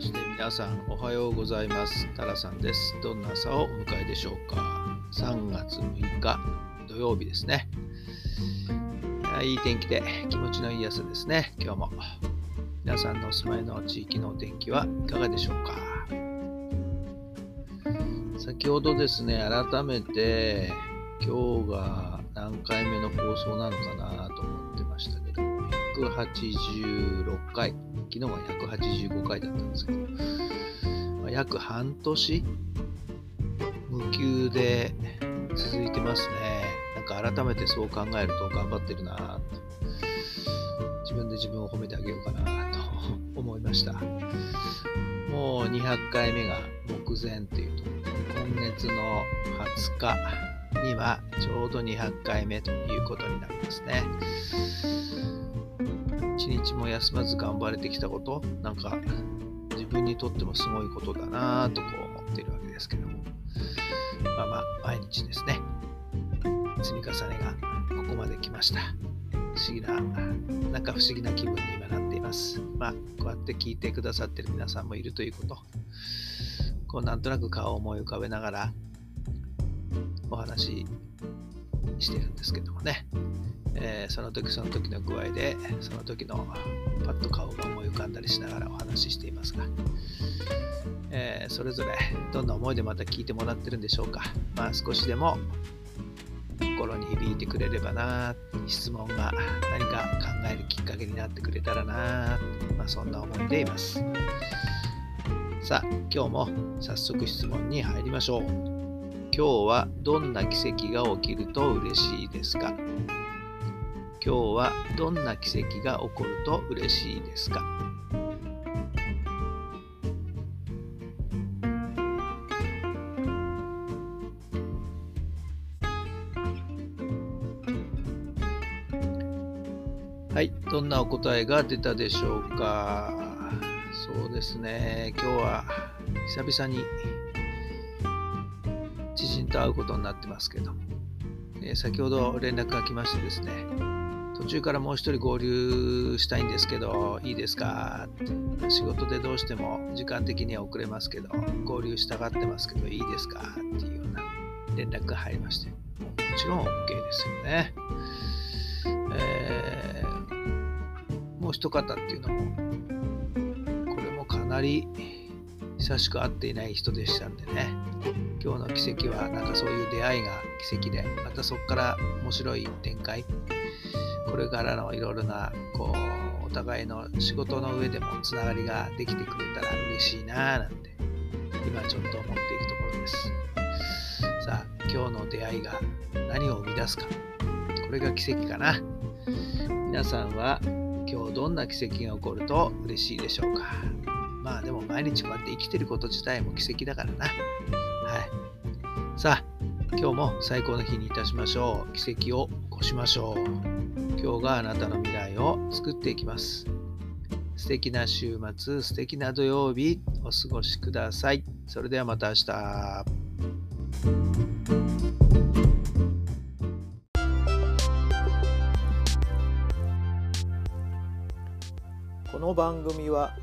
まして皆さんおはようございます。タラさんです。どんな朝をお迎えでしょうか。3月6日土曜日ですね。いい天気で気持ちのいい朝ですね。今日も。皆さんのお住まいの地域のお天気はいかがでしょうか。先ほどですね改めて今日が何回目の放送なのかなと思186回昨日は185回だったんですけど、まあ、約半年？無休で続いてますね。なんか改めてそう考えると頑張ってるなと自分で自分を褒めてあげようかなと思いました。もう200回目が目前っていうと、今月の20日にはちょうど200回目ということになりますね。一日も休まず頑張れてきたこと、なんか自分にとってもすごいことだなぁとこう思っているわけですけども、まあまあ毎日ですね、積み重ねがここまで来ました。不思議な、なんか不思議な気分に今なっています。まあ、こうやって聞いてくださってる皆さんもいるということ、こうなんとなく顔を思い浮かべながらお話ししてるんですけどもね。えー、その時その時の具合でその時のパッと顔が思い浮かんだりしながらお話ししていますが、えー、それぞれどんな思いでまた聞いてもらってるんでしょうか。まあ少しでも心に響いてくれればな質問が何か考えるきっかけになってくれたらなまあ、そんな思いでいます。さあ今日も早速質問に入りましょう。今日はどんな奇跡が起きると嬉しいですか？今日はどんな奇跡が起こると嬉しいですか？はい、どんなお答えが出たでしょうか？そうですね、今日は久々に知人と会うことになってますけども、えー、先ほど連絡が来ましてですね、途中からもう一人合流したいんですけど、いいですか？って仕事でどうしても時間的には遅れますけど、合流したがってますけど、いいですか？っていうような連絡が入りまして、もちろん OK ですよね。えー、もう一方っていうのも、これもかなり久しく会っていない人でしたんでね、今日の奇跡はなんかそういう出会いが奇跡で、またそこから面白い展開、これからのいろいろなこうお互いの仕事の上でもつながりができてくれたら嬉しいなぁなんて今ちょっと思っているところです。さあ今日の出会いが何を生み出すか。これが奇跡かな。皆さんは今日どんな奇跡が起こると嬉しいでしょうか。まあでも毎日こうやって生きてること自体も奇跡だからな。はい。さあ今日も最高の日にいたしましょう。奇跡を起こしましょう。今日があなたの未来を作っていきます。素敵な週末、素敵な土曜日、お過ごしください。それではまた明日。この番組は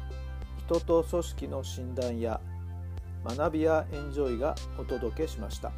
人と組織の診断や学びやエンジョイがお届けしました。